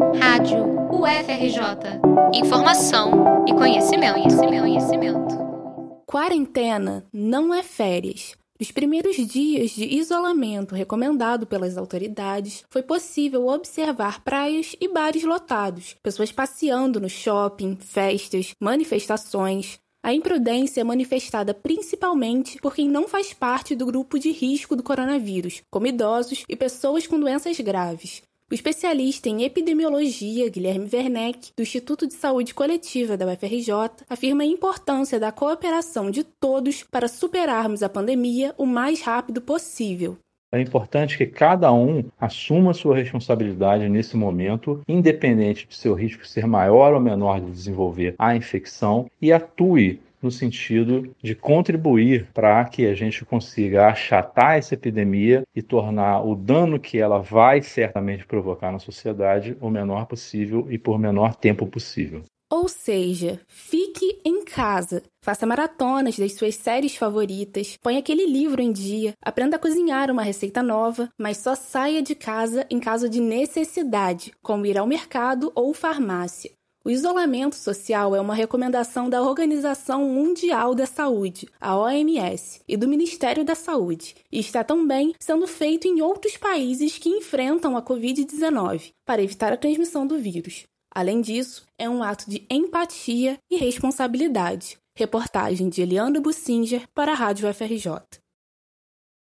Rádio UFRJ. Informação e conhecimento, conhecimento, conhecimento. Quarentena não é férias. Nos primeiros dias de isolamento recomendado pelas autoridades, foi possível observar praias e bares lotados, pessoas passeando no shopping, festas, manifestações. A imprudência é manifestada principalmente por quem não faz parte do grupo de risco do coronavírus, como idosos e pessoas com doenças graves. O especialista em epidemiologia, Guilherme Werneck, do Instituto de Saúde Coletiva da UFRJ, afirma a importância da cooperação de todos para superarmos a pandemia o mais rápido possível. É importante que cada um assuma sua responsabilidade nesse momento, independente de seu risco ser maior ou menor de desenvolver a infecção, e atue no sentido de contribuir para que a gente consiga achatar essa epidemia e tornar o dano que ela vai certamente provocar na sociedade o menor possível e por menor tempo possível. Ou seja, fique em casa, faça maratonas das suas séries favoritas, ponha aquele livro em dia, aprenda a cozinhar uma receita nova, mas só saia de casa em caso de necessidade, como ir ao mercado ou farmácia. O isolamento social é uma recomendação da Organização Mundial da Saúde, a OMS, e do Ministério da Saúde, e está também sendo feito em outros países que enfrentam a Covid-19 para evitar a transmissão do vírus. Além disso, é um ato de empatia e responsabilidade. Reportagem de Eliandro Bussinger para a Rádio FRJ.